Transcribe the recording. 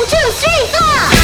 我就有这个